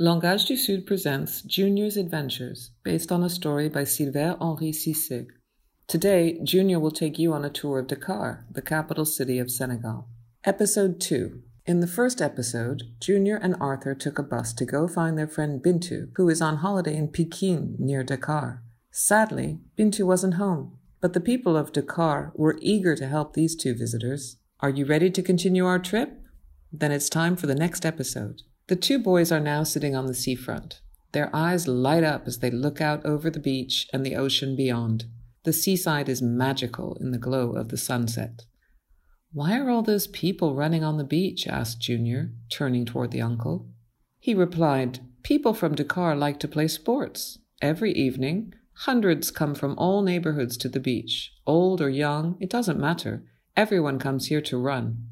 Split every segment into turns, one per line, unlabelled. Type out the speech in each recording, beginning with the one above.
Langage du Sud presents Junior's Adventures, based on a story by Sylvain Henri Cissé. Today, Junior will take you on a tour of Dakar, the capital city of Senegal. Episode 2. In the first episode, Junior and Arthur took a bus to go find their friend Bintu, who is on holiday in Pikine near Dakar. Sadly, Bintu wasn't home, but the people of Dakar were eager to help these two visitors. Are you ready to continue our trip? Then it's time for the next episode. The two boys are now sitting on the seafront. Their eyes light up as they look out over the beach and the ocean beyond. The seaside is magical in the glow of the sunset. Why are all those people running on the beach? asked Junior, turning toward the uncle. He replied, People from Dakar like to play sports. Every evening, hundreds come from all neighborhoods to the beach. Old or young, it doesn't matter. Everyone comes here to run.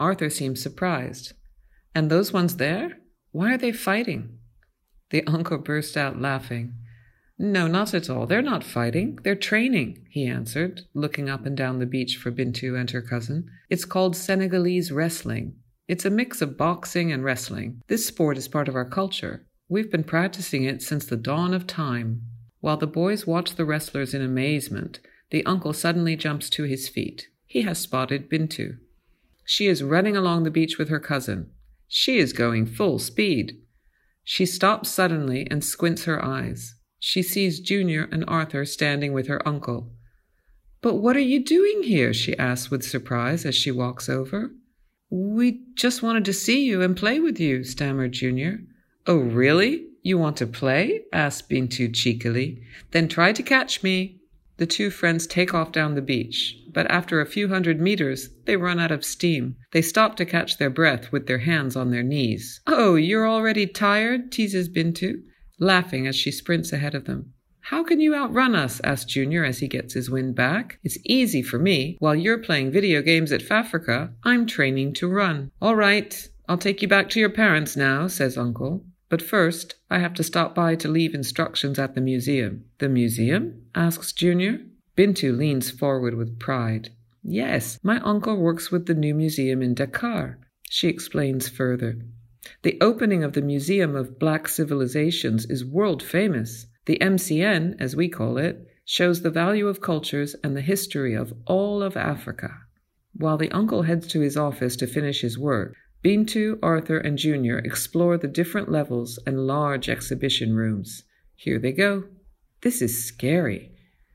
Arthur seemed surprised. And those ones there? Why are they fighting? The uncle burst out laughing. No, not at all. They're not fighting. They're training, he answered, looking up and down the beach for Bintu and her cousin. It's called Senegalese wrestling. It's a mix of boxing and wrestling. This sport is part of our culture. We've been practicing it since the dawn of time. While the boys watch the wrestlers in amazement, the uncle suddenly jumps to his feet. He has spotted Bintu. She is running along the beach with her cousin. She is going full speed. She stops suddenly and squints her eyes. She sees Junior and Arthur standing with her uncle. But what are you doing here? she asks with surprise as she walks over. We just wanted to see you and play with you, stammered Junior. Oh, really? You want to play? asked Bintu cheekily. Then try to catch me. The two friends take off down the beach, but after a few hundred meters, they run out of steam. They stop to catch their breath with their hands on their knees. Oh, you're already tired? teases Bintu, laughing as she sprints ahead of them. How can you outrun us? asks Junior as he gets his wind back. It's easy for me. While you're playing video games at Fafrika, I'm training to run. All right, I'll take you back to your parents now, says Uncle. But first, I have to stop by to leave instructions at the museum. The museum? asks Junior. Bintu leans forward with pride. Yes, my uncle works with the new museum in Dakar. She explains further. The opening of the Museum of Black Civilizations is world famous. The MCN, as we call it, shows the value of cultures and the history of all of Africa. While the uncle heads to his office to finish his work, Bintu, Arthur, and Junior explore the different levels and large exhibition rooms. Here they go. This is scary.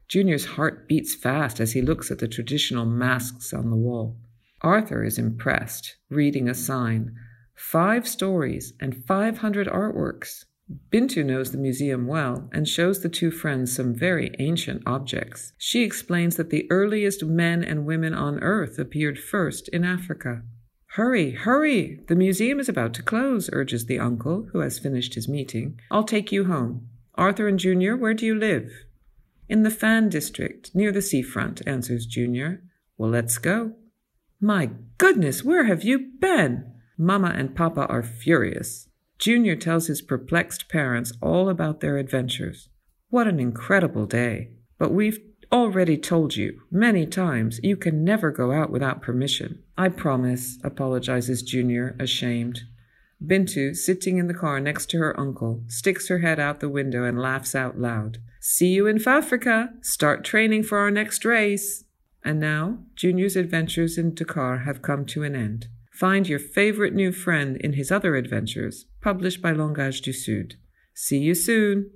Junior's heart beats fast as he looks at the traditional masks on the wall. Arthur is impressed, reading a sign. Five stories and 500 artworks. Bintu knows the museum well and shows the two friends some very ancient objects. She explains that the earliest men and women on earth appeared first in Africa. Hurry, hurry! The museum is about to close, urges the uncle, who has finished his meeting. I'll take you home. Arthur and Junior, where do you live? In the Fann district, near the seafront, answers Junior. Well, let's go. My goodness, where have you been? Mama and Papa are furious. Junior tells his perplexed parents all about their adventures. What an incredible day. But we've already told you many times you can never go out without permission. I promise, apologizes Junior, ashamed. Bintu, sitting in the car next to her uncle, sticks her head out the window and laughs out loud. See you in Fafrika. Start training for our next race. And now, Junior's adventures in Dakar have come to an end. Find your favorite new friend in his other adventures, published by Langage du Sud. See you soon.